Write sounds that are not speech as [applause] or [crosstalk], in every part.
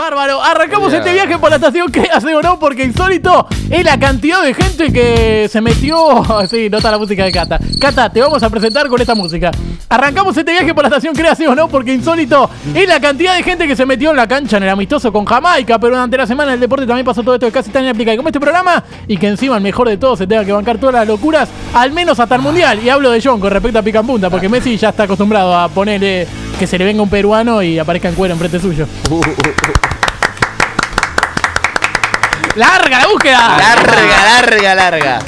Bárbaro, arrancamos este viaje por la estación que [laughs] hace o no, porque insólito es la cantidad de gente que se metió. [laughs] Sí, nota la música de Cata. Cata, te vamos a presentar con esta música. Arrancamos este viaje por la estación hace o no, porque insólito es la cantidad de gente que se metió en la cancha en el amistoso con Jamaica, pero durante la semana el deporte también pasó todo esto que casi tan aplicado como este programa y que encima el mejor de todos se tenga que bancar todas las locuras, al menos hasta el mundial. Y hablo de John con respecto a pica en punta, porque Messi ya está acostumbrado a ponerle que se le venga un peruano y aparezca en cuero enfrente suyo. ¡Larga la búsqueda! Larga, larga, larga.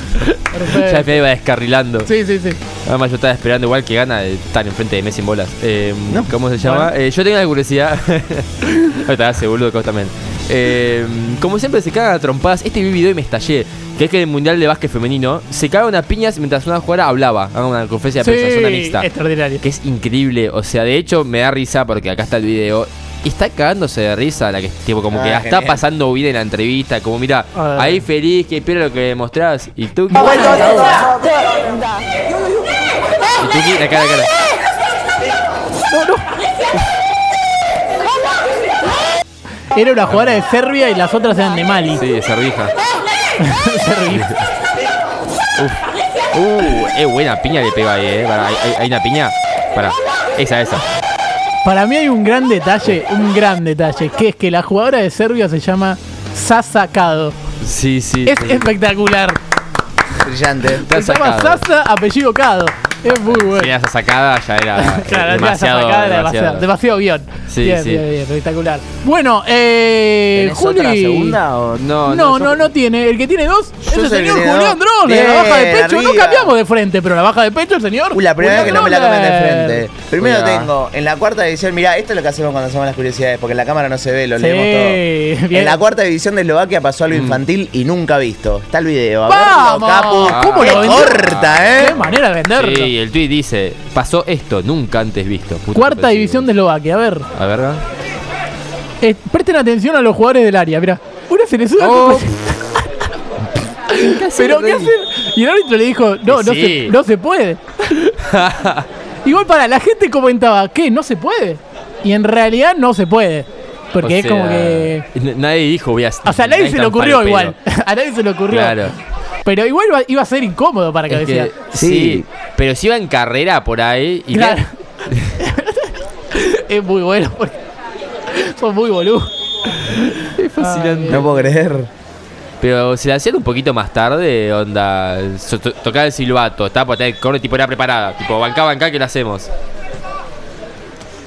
Perfecto. Ya me iba descarrilando. Sí, sí, sí. Además yo estaba esperando igual que gana de estar enfrente de Messi en bolas. Eh, No. ¿Cómo se llama? Bueno. Eh, yo tengo una curiosidad. [laughs] Ahorita hace boludo que vos también. Eh, como siempre se cagan a trompadas. Este vi video y me estallé. Que es que en el Mundial de Básquet Femenino se cagaban a piñas mientras una jugadora hablaba. Hagan una conferencia de prensa, zona mixta. extraordinario. Que es increíble. O sea, de hecho me da risa porque acá está el video. Y está cagándose de risa la que tipo como Ah, que la está pasando bien en la entrevista. Como mira, Ah. ahí feliz, que espera lo que demostrás. Y tú. Y tú la cara, la cara. Era una jugadora de Serbia y las otras eran de Mali. Sí, de servija. [laughs] Serbia. Uh, es buena piña le pega ahí, eh. Hay, una piña. Para. Esa, esa. Para mí hay un gran detalle, un gran detalle, que es que la jugadora de Serbia se llama Sasa Kado. Sí, sí. Es sí. espectacular. Brillante. Se llama. Sasa, apellido Kado. Es muy bueno. Tenía esa sacada, ya era [laughs] Claro, demasiado, esa sacada era demasiado. demasiado, guion. Sí, bien, sí. bien, bien, espectacular. Bueno, eh. ¿Tenés otra Juli. segunda o No, No, yo- no, no tiene. El que tiene dos es el señor Julián. Drones, la baja de pecho. No cambiamos de frente, pero la baja de pecho el señor. Uh, la primera vez que no me la comen de frente. Primero tengo, en la cuarta división, mirá, esto es lo que hacemos cuando hacemos las curiosidades, porque en la cámara no se ve, lo Sí, leemos todo. bien. En la cuarta división de Eslovaquia pasó algo infantil y nunca visto. Está el video. A ¡Vamos! verlo, Capu. ¿Cómo Qué lo vendió? corta, Qué ¿eh? manera de venderlo. Sí, el tweet dice: Pasó esto, nunca antes visto. Puto Cuarta división de Eslovaquia. A ver, A ver, ¿verdad? eh, presten atención a los jugadores del área. Mira, una se le sube. Oh. [laughs] Pero [laughs] ¿qué hacer? Y el árbitro le dijo, no, no, Sí. se, no se puede. [laughs] Igual para, la gente comentaba, ¿qué? ¿No se puede? Y en realidad no se puede. Porque O es como que... Nadie dijo, voy a. O sea, a nadie se le ocurrió igual. A nadie se le ocurrió. Claro. Pero igual iba, iba a ser incómodo para Es que, sí. Sí. Pero si iba en carrera por ahí. Y Claro. [laughs] es muy bueno porque son muy boludos. Es fascinante. No puedo creer. Pero si la hacían un poquito más tarde, onda. so- to- Tocaba el silbato, estaba por tener corre, tipo era preparada. Tipo, bancá, bancá, que la hacemos.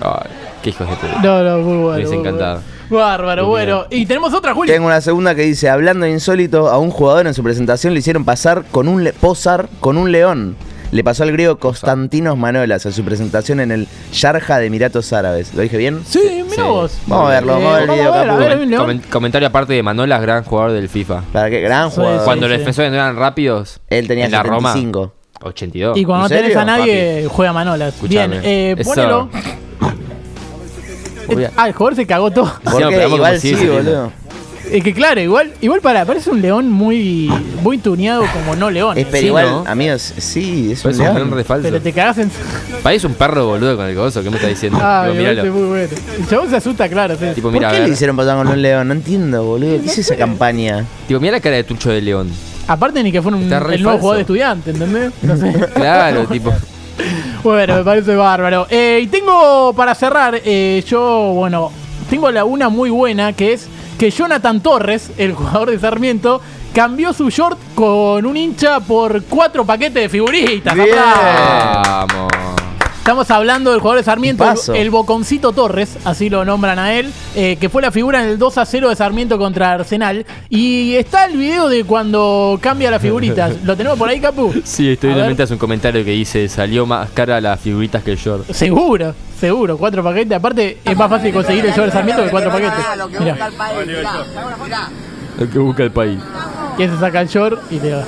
Ay, qué hijos de puta. No, no, muy bueno. hubiese muy encantado. bueno. Bárbaro, Muy bueno. Y tenemos otra, Juli. Tengo una segunda que dice, hablando de insólito, a un jugador en su presentación le hicieron pasar con un le- posar con un león. Le pasó al griego Constantinos Manolas en su presentación en el Sharjah de Emiratos Árabes. ¿Lo dije bien? Sí, mira Sí. vos. Vamos a verlo, vamos a ver el video, a ver, a Capu. ver, a ver, León. Comen- comentario aparte de Manolas, gran jugador del FIFA. Para qué gran jugador. sí. Cuando los defensores no eran rápidos, Él tenía en la Roma, 75. 82. Y cuando no ¿En tenés a nadie, juega Manolas. Bien, Escuchame. eh, Eso. ponelo. Ah, el jugador se cagó todo. Igual sí, boludo. Es que claro, igual, igual para, parece un león muy, muy tuneado como no león. Es, pero Sí, igual, ¿no? amigos, sí, es un Parece un león. re falso. Pero te cagás en. Parece un perro boludo con el gozo. ¿Qué me está diciendo? Ah, Digo, me míralo. parece muy bueno. El chabón se asusta, claro. Sí. Tipo, ¿Por mira, qué le hicieron pasar con un león? No entiendo, boludo. ¿Qué es esa campaña? Tipo, mira la cara de Tucho de León. Aparte ni que fuera un, el nuevo falso. jugador de estudiante, ¿entendés? No sé. [laughs] Claro, tipo. Bueno, me parece bárbaro. Eh, y tengo para cerrar, eh, yo, bueno, tengo la una muy buena que es que Jonathan Torres, el jugador de Sarmiento, cambió su short con un hincha por cuatro paquetes de figuritas. Vamos. Estamos hablando del jugador de Sarmiento, el, el Boconcito Torres, así lo nombran a él, eh, que fue la figura en el 2 a 0 de Sarmiento contra Arsenal. Y está el video de cuando cambia las figuritas. [laughs] ¿Lo tenemos por ahí, Capu? Sí, estoy ver. mientras un comentario que dice: salió más cara las figuritas que el short. Seguro, seguro, cuatro paquetes. Aparte, es más fácil conseguir el short de Sarmiento que cuatro paquetes. Mira, Lo que busca el país. ¿quién se saca el short y te va?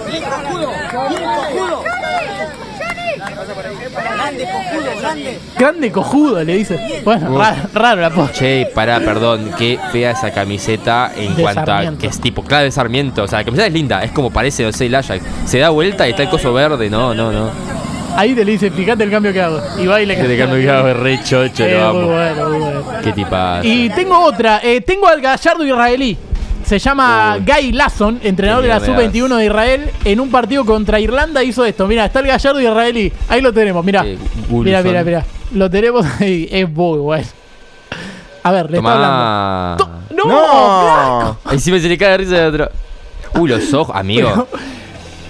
Grande cojudo, le dice. Bueno, raro, raro la posta. Che, pará, perdón, qué fea esa camiseta en De cuanto Sarmiento. a que es tipo, claro, de Sarmiento. O sea, la camiseta es linda, es como parece, no sé, el Ajax. Se da vuelta y está el coso verde, no, no, no. Ahí te le dice, fíjate el cambio que hago. Y va y le de cambio que hago es re chocho, Eh, lo muy amo. bueno, muy bueno. Qué tipa. Y tengo otra. eh, tengo al gallardo israelí. Se llama Uy. Guy Lasson, entrenador de la miedo me das. sub-21 de Israel. En un partido contra Irlanda hizo esto. Mira, está el gallardo israelí. Ahí lo tenemos, mira. Mira, mira, mira. Lo tenemos [laughs] ahí. Es muy bueno. A ver, le está hablando. To- ¡No! flaco! Encima se le cae de risa de otro. Uy, los ojos, amigo. Pero,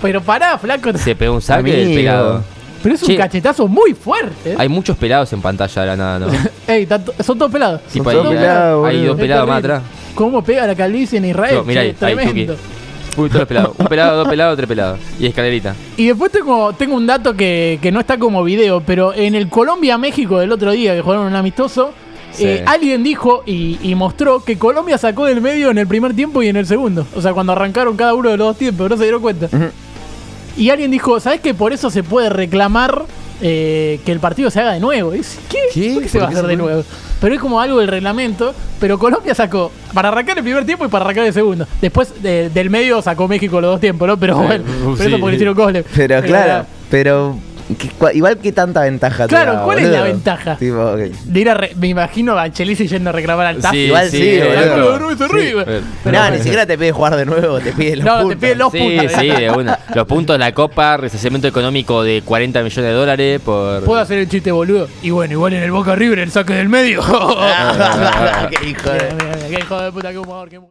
pero pará, flaco. Se pegó un saque del pelado. Pero es un Che. cachetazo muy fuerte. Hay muchos pelados en pantalla de la nada, ¿no? [laughs] Ey, tanto- son todos pelados. Hay dos pelados más terrible. atrás. ¿Cómo pega la calvicie en Israel? No, mira Che, ahí, ahí, tremendo. Tuki. Uy, todos los pelados. Un pelado, dos pelados, tres pelados. Y escalerita. Y después tengo, tengo un dato que, que no está como video, pero en el Colombia-México del otro día que jugaron un amistoso, Sí. eh, alguien dijo y, y mostró que Colombia sacó del medio en el primer tiempo y en el segundo. O sea, cuando arrancaron cada uno de los dos tiempos, no se dieron cuenta. Y alguien dijo, ¿sabes que por eso se puede reclamar eh, que el partido se haga de nuevo? Dice, ¿qué? ¿Qué? ¿Por qué se ¿Por va a hacer de nuevo? Pero es como algo del reglamento. Pero Colombia sacó para arrancar el primer tiempo y para arrancar el segundo. Después de- del medio sacó México los dos tiempos, ¿no? Pero bueno, uh, pero eso sí. porque le hicieron goles. Pero claro, pero ¿qué- cua- igual que tanta ventaja te Claro, da, ¿cuál es la boludo? ventaja? Tipo, ok. de ir a re- me imagino a Anchelici yendo a reclamar al TAF. igual sí, boludo. Claro, no, es horrible. Sí. Pero ni siquiera te pide jugar de nuevo, te pide los No, te puntos. pide los Sí, puntos. sí, de una. Los puntos de la Copa, resarcimiento económico de 40 millones de dólares por. Puedo hacer el chiste boludo. Y bueno, igual en el Boca River el saque del medio. Ah, [laughs] [laughs] qué hijo de- Mira, mira, mira, qué hijo de puta, qué jugador, qué